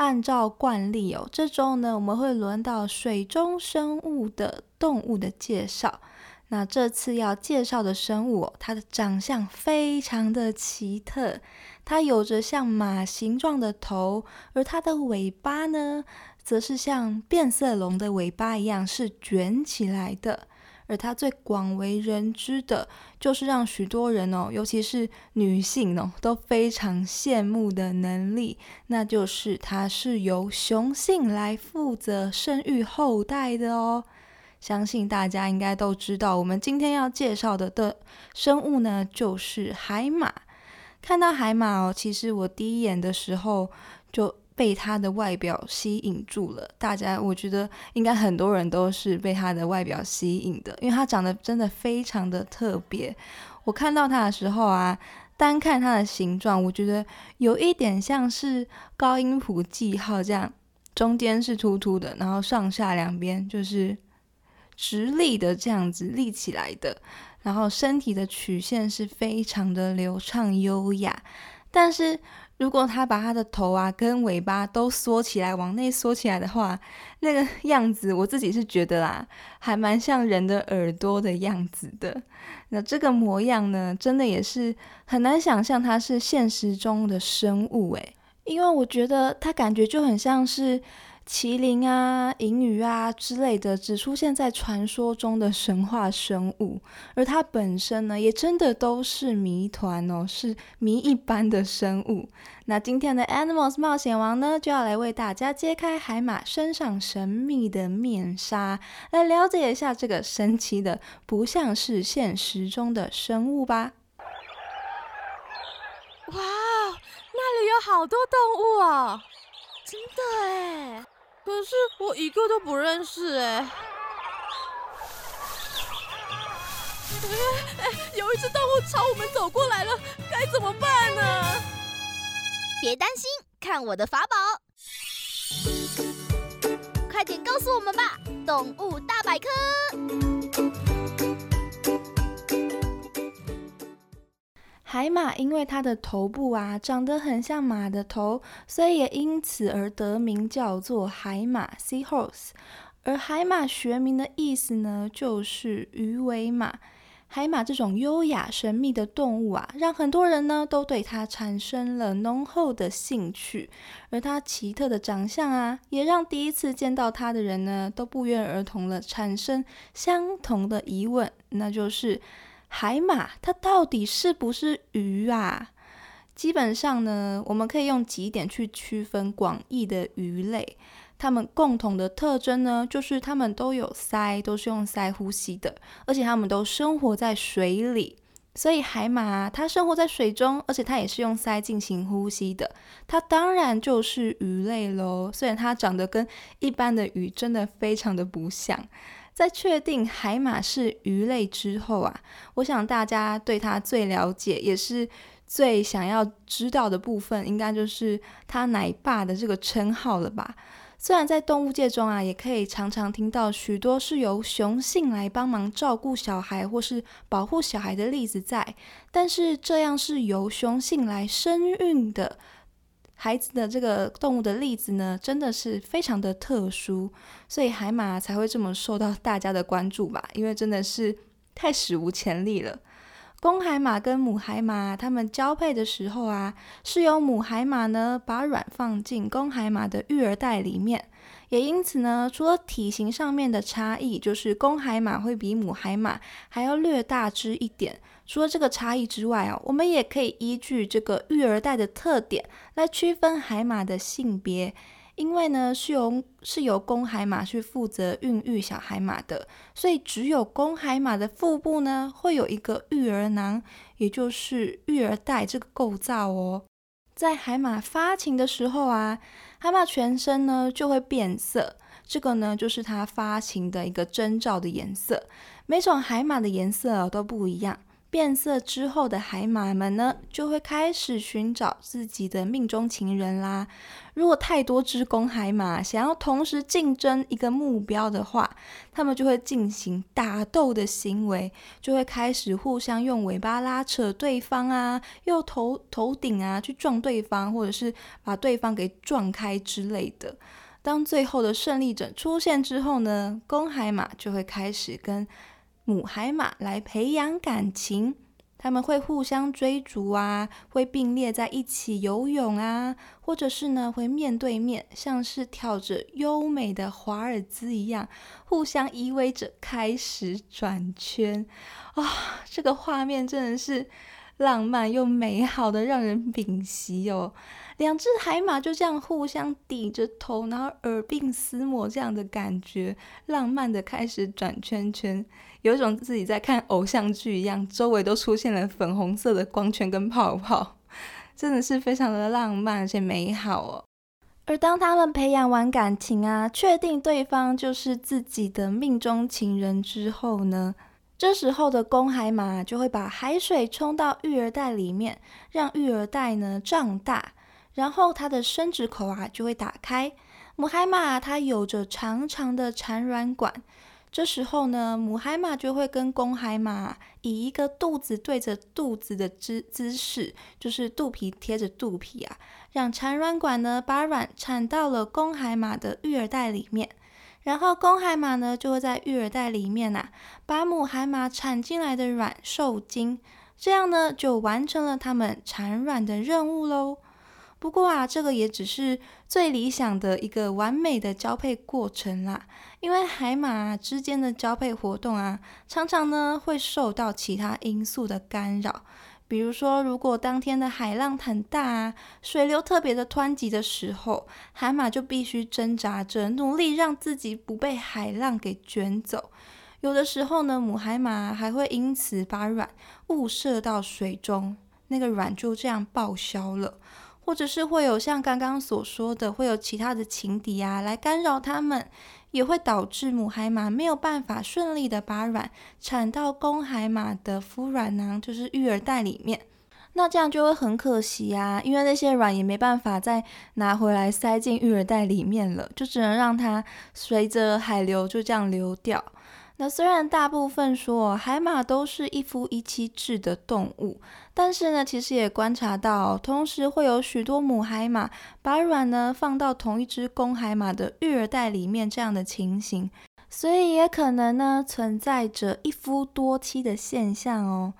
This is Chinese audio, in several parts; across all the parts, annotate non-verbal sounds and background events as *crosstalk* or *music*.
按照惯例哦，这周呢我们会轮到水中生物的动物的介绍。那这次要介绍的生物哦，它的长相非常的奇特，它有着像马形状的头，而它的尾巴呢，则是像变色龙的尾巴一样是卷起来的。而它最广为人知的，就是让许多人哦，尤其是女性哦，都非常羡慕的能力，那就是它是由雄性来负责生育后代的哦。相信大家应该都知道，我们今天要介绍的的生物呢，就是海马。看到海马哦，其实我第一眼的时候就。被他的外表吸引住了，大家我觉得应该很多人都是被他的外表吸引的，因为他长得真的非常的特别。我看到他的时候啊，单看他的形状，我觉得有一点像是高音谱记号这样，中间是凸凸的，然后上下两边就是直立的这样子立起来的，然后身体的曲线是非常的流畅优雅，但是。如果它把它的头啊跟尾巴都缩起来，往内缩起来的话，那个样子我自己是觉得啦，还蛮像人的耳朵的样子的。那这个模样呢，真的也是很难想象它是现实中的生物诶，因为我觉得它感觉就很像是。麒麟啊、银鱼啊之类的，只出现在传说中的神话生物，而它本身呢，也真的都是谜团哦，是谜一般的生物。那今天的 Animals 冒险王呢，就要来为大家揭开海马身上神秘的面纱，来了解一下这个神奇的、不像是现实中的生物吧。哇，那里有好多动物哦，真的哎。可是我一个都不认识哎！哎哎，有一只动物朝我们走过来了，该怎么办呢？别担心，看我的法宝！快点告诉我们吧，动物大百科。海马因为它的头部啊长得很像马的头，所以也因此而得名叫做海马 （Seahorse）。而海马学名的意思呢，就是鱼尾马。海马这种优雅神秘的动物啊，让很多人呢都对它产生了浓厚的兴趣。而它奇特的长相啊，也让第一次见到它的人呢都不约而同的产生相同的疑问，那就是。海马它到底是不是鱼啊？基本上呢，我们可以用几点去区分广义的鱼类。它们共同的特征呢，就是它们都有鳃，都是用鳃呼吸的，而且它们都生活在水里。所以海马它生活在水中，而且它也是用鳃进行呼吸的，它当然就是鱼类喽。虽然它长得跟一般的鱼真的非常的不像。在确定海马是鱼类之后啊，我想大家对它最了解，也是最想要知道的部分，应该就是它奶爸的这个称号了吧？虽然在动物界中啊，也可以常常听到许多是由雄性来帮忙照顾小孩或是保护小孩的例子在，但是这样是由雄性来生育的。孩子的这个动物的例子呢，真的是非常的特殊，所以海马才会这么受到大家的关注吧？因为真的是太史无前例了。公海马跟母海马，它们交配的时候啊，是由母海马呢把卵放进公海马的育儿袋里面，也因此呢，除了体型上面的差异，就是公海马会比母海马还要略大只一点。除了这个差异之外哦，我们也可以依据这个育儿袋的特点来区分海马的性别。因为呢，是由是由公海马去负责孕育小海马的，所以只有公海马的腹部呢会有一个育儿囊，也就是育儿袋这个构造哦。在海马发情的时候啊，海马全身呢就会变色，这个呢就是它发情的一个征兆的颜色。每种海马的颜色都不一样。变色之后的海马们呢，就会开始寻找自己的命中情人啦。如果太多只公海马想要同时竞争一个目标的话，它们就会进行打斗的行为，就会开始互相用尾巴拉扯对方啊，用头头顶啊去撞对方，或者是把对方给撞开之类的。当最后的胜利者出现之后呢，公海马就会开始跟。母海马来培养感情，他们会互相追逐啊，会并列在一起游泳啊，或者是呢会面对面，像是跳着优美的华尔兹一样，互相依偎着开始转圈啊！这个画面真的是浪漫又美好的，让人屏息哦。两只海马就这样互相抵着头，然后耳鬓厮磨，这样的感觉，浪漫的开始转圈圈，有一种自己在看偶像剧一样，周围都出现了粉红色的光圈跟泡泡，*laughs* 真的是非常的浪漫而且美好哦。而当他们培养完感情啊，确定对方就是自己的命中情人之后呢，这时候的公海马就会把海水冲到育儿袋里面，让育儿袋呢胀大。然后它的生殖口啊就会打开，母海马它有着长长的产卵管，这时候呢，母海马就会跟公海马以一个肚子对着肚子的姿姿势，就是肚皮贴着肚皮啊，让产卵管呢把卵产到了公海马的育儿袋里面，然后公海马呢就会在育儿袋里面呐，把母海马产进来的卵受精，这样呢就完成了它们产卵的任务喽。不过啊，这个也只是最理想的一个完美的交配过程啦。因为海马之间的交配活动啊，常常呢会受到其他因素的干扰。比如说，如果当天的海浪很大啊，水流特别的湍急的时候，海马就必须挣扎着，努力让自己不被海浪给卷走。有的时候呢，母海马还会因此把卵误射到水中，那个卵就这样报销了。或者是会有像刚刚所说的，会有其他的情敌啊来干扰他们，也会导致母海马没有办法顺利的把卵产到公海马的孵卵囊，就是育儿袋里面。那这样就会很可惜啊，因为那些卵也没办法再拿回来塞进育儿袋里面了，就只能让它随着海流就这样流掉。那虽然大部分说海马都是一夫一妻制的动物，但是呢，其实也观察到，同时会有许多母海马把卵呢放到同一只公海马的育儿袋里面这样的情形，所以也可能呢存在着一夫多妻的现象哦。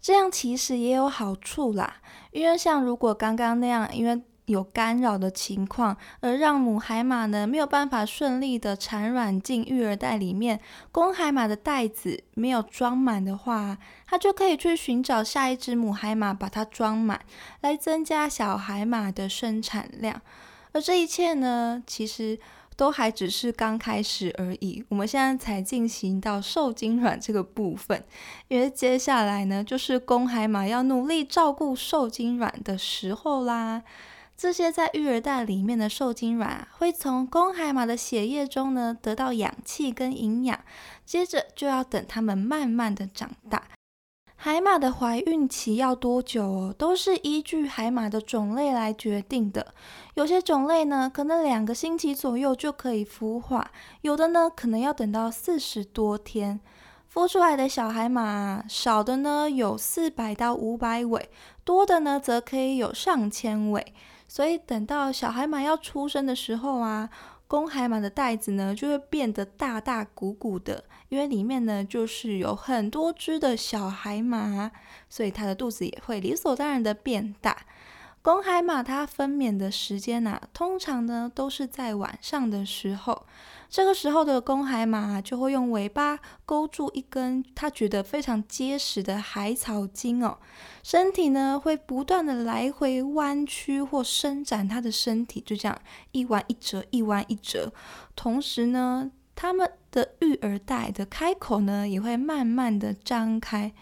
这样其实也有好处啦，因为像如果刚刚那样，因为有干扰的情况，而让母海马呢没有办法顺利的产卵进育儿袋里面，公海马的袋子没有装满的话，它就可以去寻找下一只母海马把它装满，来增加小海马的生产量。而这一切呢，其实都还只是刚开始而已。我们现在才进行到受精卵这个部分，因为接下来呢，就是公海马要努力照顾受精卵的时候啦。这些在育儿袋里面的受精卵会从公海马的血液中呢得到氧气跟营养，接着就要等它们慢慢的长大。海马的怀孕期要多久哦？都是依据海马的种类来决定的。有些种类呢，可能两个星期左右就可以孵化；有的呢，可能要等到四十多天。孵出来的小海马，少的呢有四百到五百尾，多的呢则可以有上千尾。所以等到小海马要出生的时候啊，公海马的袋子呢就会变得大大鼓鼓的，因为里面呢就是有很多只的小海马，所以它的肚子也会理所当然的变大。公海马它分娩的时间呐，通常呢都是在晚上的时候。这个时候的公海马就会用尾巴勾住一根它觉得非常结实的海草茎哦，身体呢会不断的来回弯曲或伸展它的身体，就这样一弯一折，一弯一折。同时呢，它们的育儿袋的开口呢也会慢慢的张开。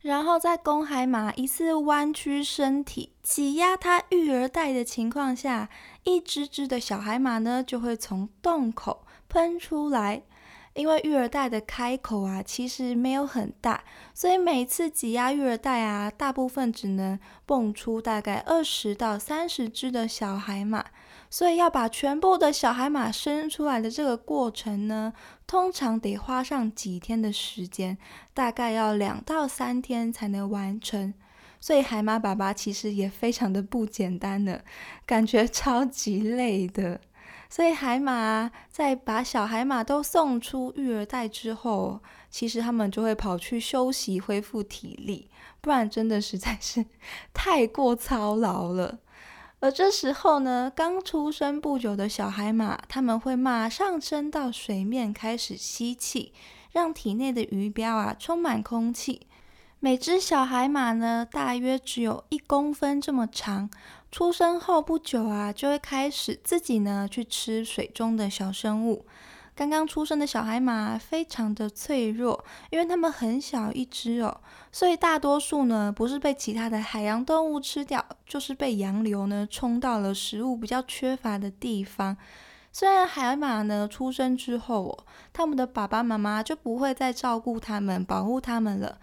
然后在公海马一次弯曲身体挤压它育儿袋的情况下，一只只的小海马呢就会从洞口喷出来。因为育儿袋的开口啊其实没有很大，所以每次挤压育儿袋啊，大部分只能蹦出大概二十到三十只的小海马。所以要把全部的小海马生出来的这个过程呢，通常得花上几天的时间，大概要两到三天才能完成。所以海马爸爸其实也非常的不简单的，感觉超级累的。所以海马在把小海马都送出育儿袋之后，其实他们就会跑去休息恢复体力，不然真的实在是 *laughs* 太过操劳了。而这时候呢，刚出生不久的小海马，他们会马上升到水面开始吸气，让体内的鱼标啊充满空气。每只小海马呢，大约只有一公分这么长。出生后不久啊，就会开始自己呢去吃水中的小生物。刚刚出生的小海马非常的脆弱，因为它们很小一只哦，所以大多数呢不是被其他的海洋动物吃掉，就是被洋流呢冲到了食物比较缺乏的地方。虽然海马呢出生之后哦，他们的爸爸妈妈就不会再照顾它们、保护它们了，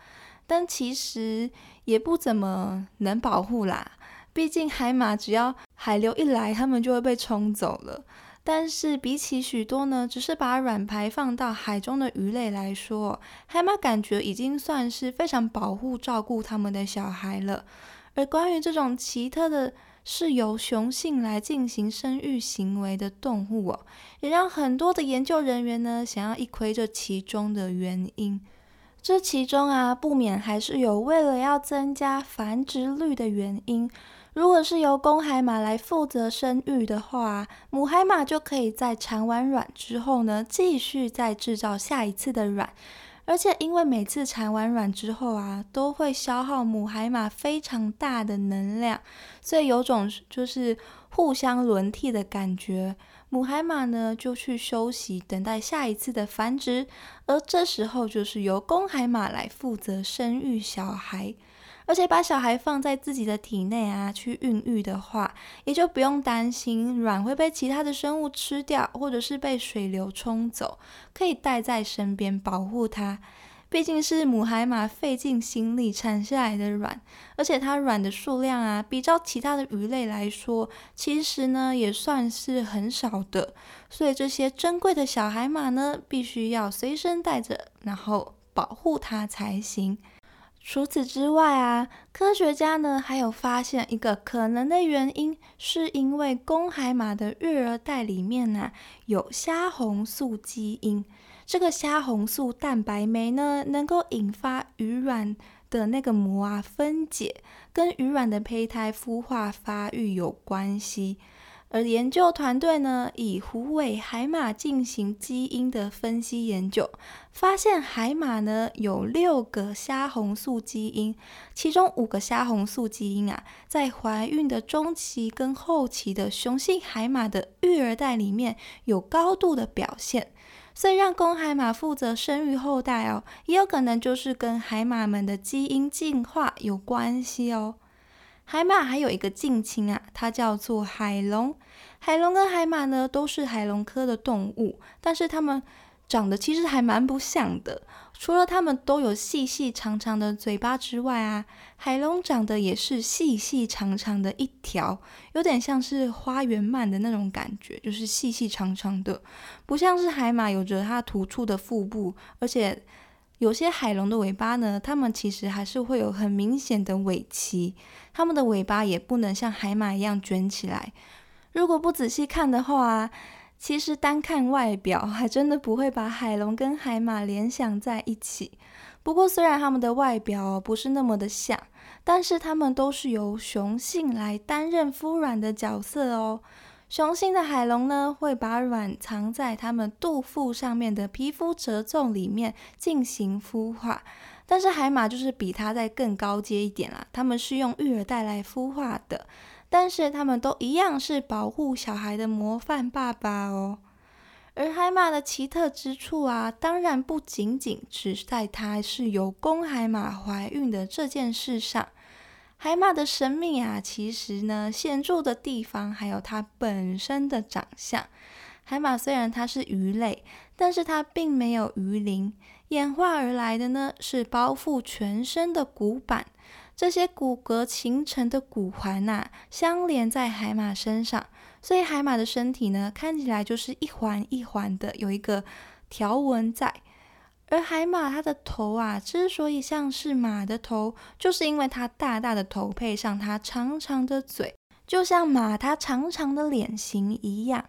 但其实也不怎么能保护啦。毕竟海马只要海流一来，它们就会被冲走了。但是比起许多呢，只是把卵排放到海中的鱼类来说，海马感觉已经算是非常保护照顾他们的小孩了。而关于这种奇特的是由雄性来进行生育行为的动物哦，也让很多的研究人员呢想要一窥这其中的原因。这其中啊，不免还是有为了要增加繁殖率的原因。如果是由公海马来负责生育的话，母海马就可以在产完卵之后呢，继续再制造下一次的卵。而且因为每次产完卵之后啊，都会消耗母海马非常大的能量，所以有种就是互相轮替的感觉。母海马呢就去休息，等待下一次的繁殖，而这时候就是由公海马来负责生育小孩。而且把小孩放在自己的体内啊，去孕育的话，也就不用担心卵会被其他的生物吃掉，或者是被水流冲走，可以带在身边保护它。毕竟是母海马费尽心力产下来的卵，而且它卵的数量啊，比照其他的鱼类来说，其实呢也算是很少的。所以这些珍贵的小海马呢，必须要随身带着，然后保护它才行。除此之外啊，科学家呢还有发现一个可能的原因，是因为公海马的育儿袋里面呢有虾红素基因。这个虾红素蛋白酶呢，能够引发鱼卵的那个膜啊分解，跟鱼卵的胚胎孵化发育有关系。而研究团队呢，以虎尾海马进行基因的分析研究，发现海马呢有六个虾红素基因，其中五个虾红素基因啊，在怀孕的中期跟后期的雄性海马的育儿袋里面有高度的表现，所以让公海马负责生育后代哦，也有可能就是跟海马们的基因进化有关系哦。海马还有一个近亲啊，它叫做海龙。海龙跟海马呢都是海龙科的动物，但是它们长得其实还蛮不像的。除了它们都有细细长长的嘴巴之外啊，海龙长得也是细细长长的一条，有点像是花园鳗的那种感觉，就是细细长长的，不像是海马有着它突出的腹部，而且。有些海龙的尾巴呢，它们其实还是会有很明显的尾鳍，它们的尾巴也不能像海马一样卷起来。如果不仔细看的话，其实单看外表还真的不会把海龙跟海马联想在一起。不过虽然它们的外表不是那么的像，但是它们都是由雄性来担任孵卵的角色哦。雄性的海龙呢，会把卵藏在它们肚腹上面的皮肤褶皱里面进行孵化，但是海马就是比它再更高阶一点啦，它们是用育儿袋来孵化的，但是它们都一样是保护小孩的模范爸爸哦。而海马的奇特之处啊，当然不仅仅只在它是由公海马怀孕的这件事上。海马的神秘啊，其实呢，显著的地方还有它本身的长相。海马虽然它是鱼类，但是它并没有鱼鳞，演化而来的呢是包覆全身的骨板。这些骨骼形成的骨环呐，相连在海马身上，所以海马的身体呢，看起来就是一环一环的，有一个条纹在。而海马它的头啊，之所以像是马的头，就是因为它大大的头配上它长长的嘴，就像马它长长的脸型一样。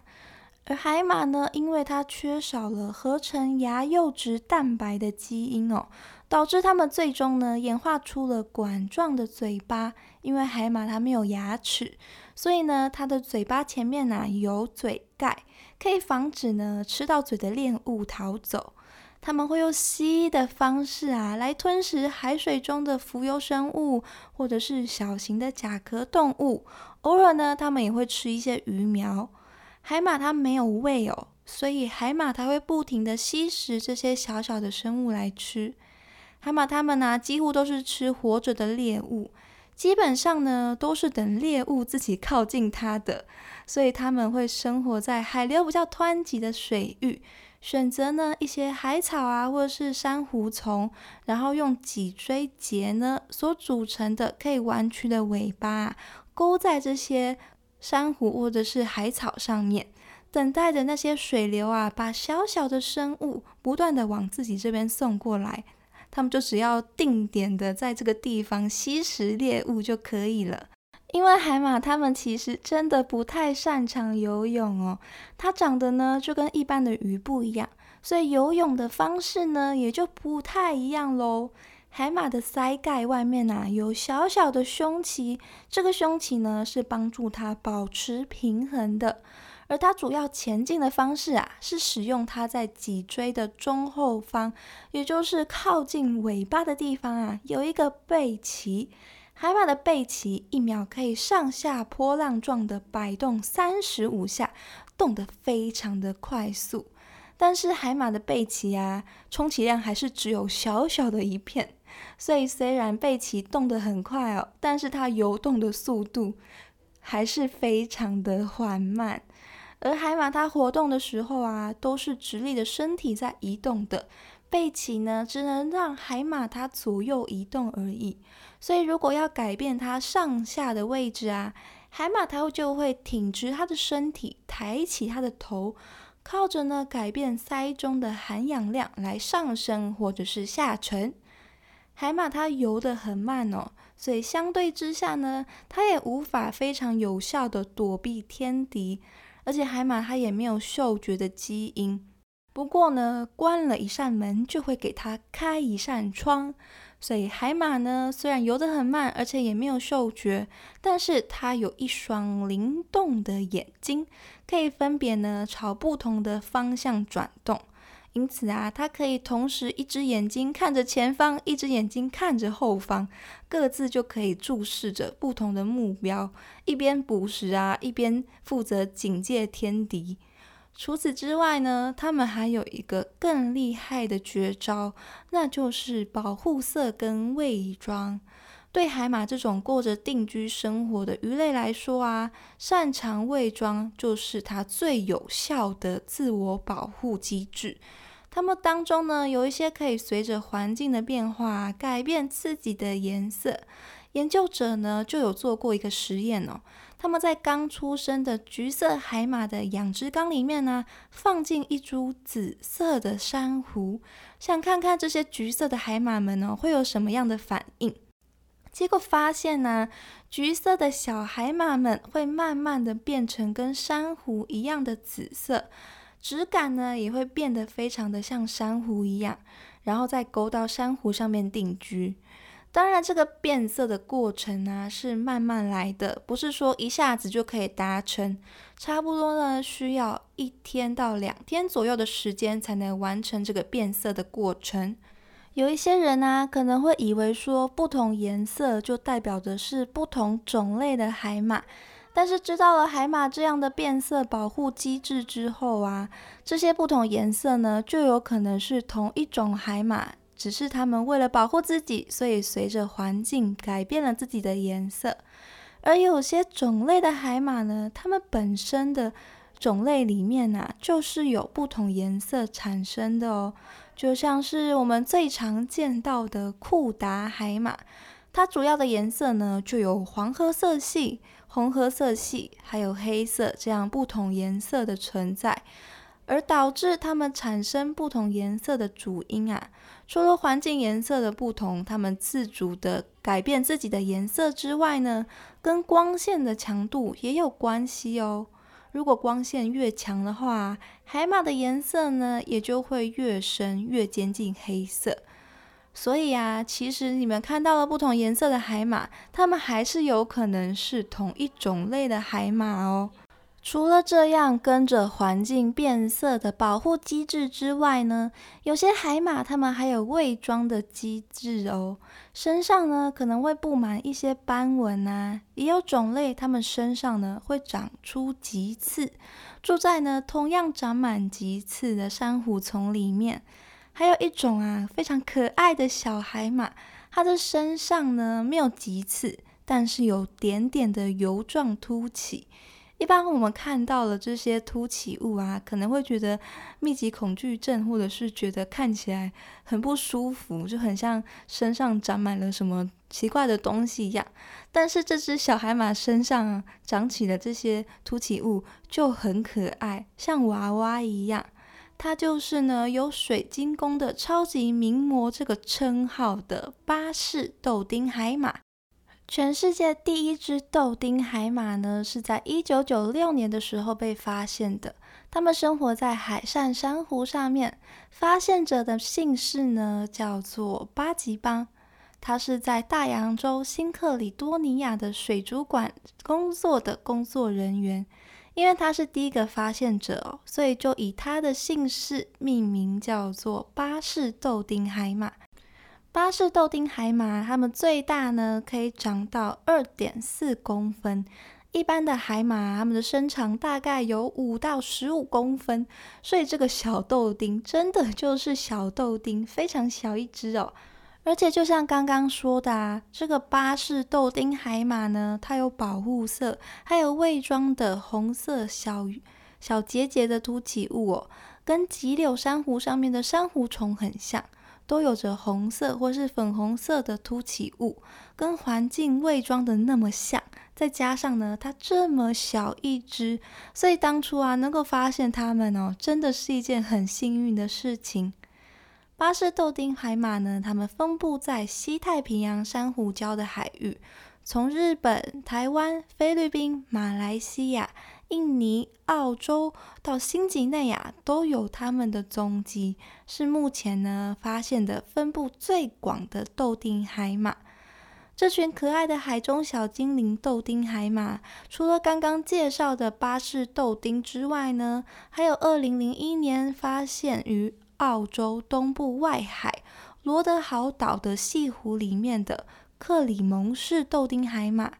而海马呢，因为它缺少了合成牙釉质蛋白的基因哦，导致它们最终呢演化出了管状的嘴巴。因为海马它没有牙齿，所以呢它的嘴巴前面呢有嘴盖，可以防止呢吃到嘴的猎物逃走。他们会用吸的方式啊，来吞食海水中的浮游生物，或者是小型的甲壳动物。偶尔呢，他们也会吃一些鱼苗。海马它没有胃哦，所以海马它会不停的吸食这些小小的生物来吃。海马它们呢，几乎都是吃活着的猎物，基本上呢，都是等猎物自己靠近它的，所以它们会生活在海流比较湍急的水域。选择呢一些海草啊，或者是珊瑚丛，然后用脊椎节呢所组成的可以弯曲的尾巴，勾在这些珊瑚或者是海草上面，等待着那些水流啊，把小小的生物不断的往自己这边送过来，他们就只要定点的在这个地方吸食猎物就可以了。因为海马它们其实真的不太擅长游泳哦，它长得呢就跟一般的鱼不一样，所以游泳的方式呢也就不太一样喽。海马的鳃盖外面呐有小小的胸鳍，这个胸鳍呢是帮助它保持平衡的，而它主要前进的方式啊是使用它在脊椎的中后方，也就是靠近尾巴的地方啊有一个背鳍。海马的背鳍一秒可以上下波浪状的摆动三十五下，动得非常的快速。但是海马的背鳍啊，充其量还是只有小小的一片，所以虽然背鳍动得很快哦，但是它游动的速度还是非常的缓慢。而海马它活动的时候啊，都是直立的身体在移动的，背鳍呢，只能让海马它左右移动而已。所以，如果要改变它上下的位置啊，海马它就会挺直它的身体，抬起它的头，靠着呢改变鳃中的含氧量来上升或者是下沉。海马它游得很慢哦，所以相对之下呢，它也无法非常有效的躲避天敌，而且海马它也没有嗅觉的基因。不过呢，关了一扇门就会给它开一扇窗。所以海马呢，虽然游得很慢，而且也没有嗅觉，但是它有一双灵动的眼睛，可以分别呢朝不同的方向转动。因此啊，它可以同时一只眼睛看着前方，一只眼睛看着后方，各自就可以注视着不同的目标，一边捕食啊，一边负责警戒天敌。除此之外呢，它们还有一个更厉害的绝招，那就是保护色跟伪装。对海马这种过着定居生活的鱼类来说啊，擅长伪装就是它最有效的自我保护机制。它们当中呢，有一些可以随着环境的变化改变自己的颜色。研究者呢就有做过一个实验哦。他们在刚出生的橘色海马的养殖缸里面呢，放进一株紫色的珊瑚，想看看这些橘色的海马们呢会有什么样的反应。结果发现呢，橘色的小海马们会慢慢的变成跟珊瑚一样的紫色，质感呢也会变得非常的像珊瑚一样，然后再勾到珊瑚上面定居。当然，这个变色的过程呢是慢慢来的，不是说一下子就可以达成。差不多呢需要一天到两天左右的时间才能完成这个变色的过程。有一些人呢可能会以为说不同颜色就代表的是不同种类的海马，但是知道了海马这样的变色保护机制之后啊，这些不同颜色呢就有可能是同一种海马。只是它们为了保护自己，所以随着环境改变了自己的颜色。而有些种类的海马呢，它们本身的种类里面呢，就是有不同颜色产生的哦。就像是我们最常见到的库达海马，它主要的颜色呢，就有黄褐色系、红褐色系，还有黑色这样不同颜色的存在。而导致它们产生不同颜色的主因啊。除了环境颜色的不同，它们自主的改变自己的颜色之外呢，跟光线的强度也有关系哦。如果光线越强的话，海马的颜色呢也就会越深，越接近黑色。所以啊，其实你们看到了不同颜色的海马，它们还是有可能是同一种类的海马哦。除了这样跟着环境变色的保护机制之外呢，有些海马它们还有伪装的机制哦，身上呢可能会布满一些斑纹啊，也有种类它们身上呢会长出棘刺，住在呢同样长满棘刺的珊瑚丛里面。还有一种啊非常可爱的小海马，它的身上呢没有棘刺，但是有点点的油状凸起。一般我们看到了这些凸起物啊，可能会觉得密集恐惧症，或者是觉得看起来很不舒服，就很像身上长满了什么奇怪的东西一样。但是这只小海马身上长起的这些凸起物就很可爱，像娃娃一样。它就是呢有水晶宫的超级名模这个称号的巴士豆丁海马。全世界第一只豆丁海马呢，是在一九九六年的时候被发现的。它们生活在海上珊瑚上面。发现者的姓氏呢，叫做巴吉邦。他是在大洋洲新克里多尼亚的水族馆工作的工作人员。因为他是第一个发现者哦，所以就以他的姓氏命名，叫做巴士豆丁海马。巴士豆丁海马，它们最大呢可以长到二点四公分。一般的海马，它们的身长大概有五到十五公分。所以这个小豆丁真的就是小豆丁，非常小一只哦。而且就像刚刚说的啊，这个巴士豆丁海马呢，它有保护色，还有伪装的红色小小结节的凸起物哦，跟棘柳珊瑚上面的珊瑚虫很像。都有着红色或是粉红色的凸起物，跟环境伪装的那么像，再加上呢，它这么小一只，所以当初啊，能够发现它们哦，真的是一件很幸运的事情。巴士豆丁海马呢，它们分布在西太平洋珊瑚礁的海域，从日本、台湾、菲律宾、马来西亚。印尼、澳洲到新几内亚都有它们的踪迹，是目前呢发现的分布最广的豆丁海马。这群可爱的海中小精灵豆丁海马，除了刚刚介绍的巴士豆丁之外呢，还有二零零一年发现于澳洲东部外海罗德豪岛的西湖里面的克里蒙氏豆丁海马。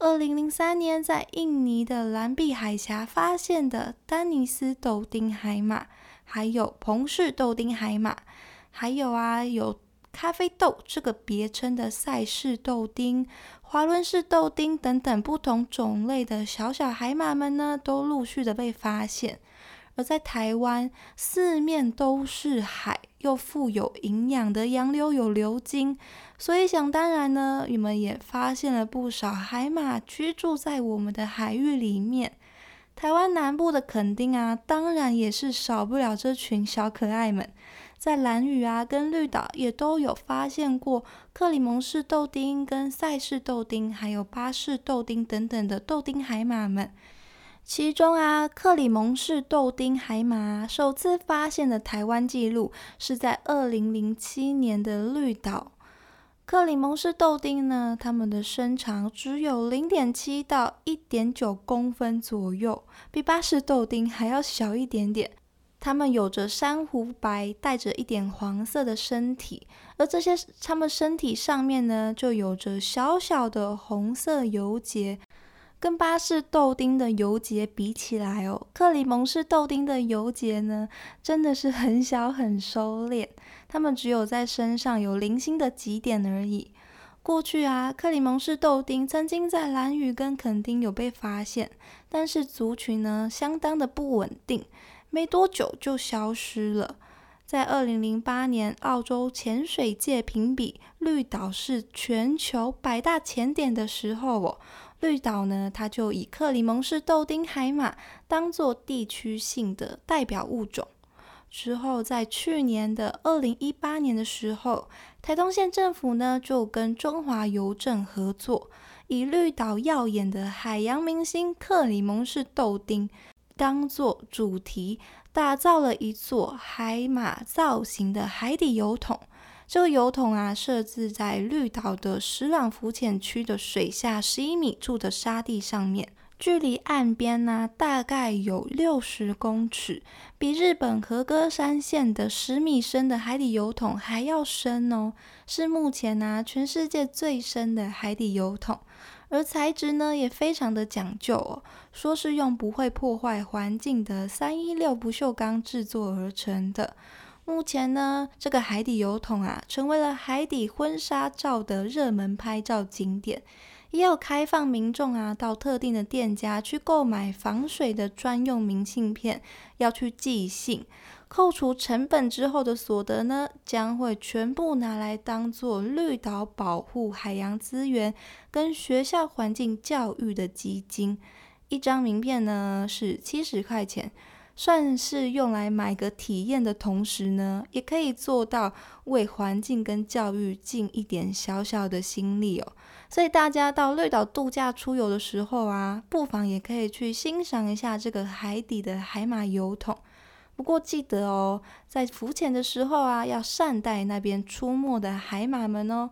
二零零三年，在印尼的蓝碧海峡发现的丹尼斯豆丁海马，还有彭氏豆丁海马，还有啊，有咖啡豆这个别称的赛氏豆丁、华伦氏豆丁等等不同种类的小小海马们呢，都陆续的被发现。而在台湾，四面都是海，又富有营养的洋流有流经，所以想当然呢，你们也发现了不少海马居住在我们的海域里面。台湾南部的垦丁啊，当然也是少不了这群小可爱们。在蓝屿啊跟绿岛也都有发现过克里蒙氏豆丁、跟赛氏豆丁，还有巴氏豆丁等等的豆丁海马们。其中啊，克里蒙氏豆丁海马首次发现的台湾记录是在二零零七年的绿岛。克里蒙氏豆丁呢，它们的身长只有零点七到一点九公分左右，比巴氏豆丁还要小一点点。它们有着珊瑚白带着一点黄色的身体，而这些它们身体上面呢，就有着小小的红色油节。跟巴氏豆丁的油节比起来哦，克里蒙氏豆丁的油节呢，真的是很小很收敛，它们只有在身上有零星的几点而已。过去啊，克里蒙氏豆丁曾经在兰屿跟垦丁有被发现，但是族群呢相当的不稳定，没多久就消失了。在二零零八年，澳洲潜水界评比绿岛是全球百大潜点的时候哦。绿岛呢，它就以克里蒙氏豆丁海马当做地区性的代表物种。之后，在去年的二零一八年的时候，台东县政府呢就跟中华邮政合作，以绿岛耀眼的海洋明星克里蒙氏豆丁当做主题，打造了一座海马造型的海底油桶。这个油桶啊，设置在绿岛的石朗浮潜区的水下十一米处的沙地上面，距离岸边呢大概有六十公尺，比日本和歌山县的十米深的海底油桶还要深哦，是目前呢全世界最深的海底油桶，而材质呢也非常的讲究哦，说是用不会破坏环境的三一六不锈钢制作而成的。目前呢，这个海底油桶啊，成为了海底婚纱照的热门拍照景点，也有开放民众啊到特定的店家去购买防水的专用明信片，要去寄信，扣除成本之后的所得呢，将会全部拿来当做绿岛保护海洋资源跟学校环境教育的基金。一张名片呢是七十块钱。算是用来买个体验的同时呢，也可以做到为环境跟教育尽一点小小的心力哦。所以大家到绿岛度假出游的时候啊，不妨也可以去欣赏一下这个海底的海马油桶。不过记得哦，在浮潜的时候啊，要善待那边出没的海马们哦。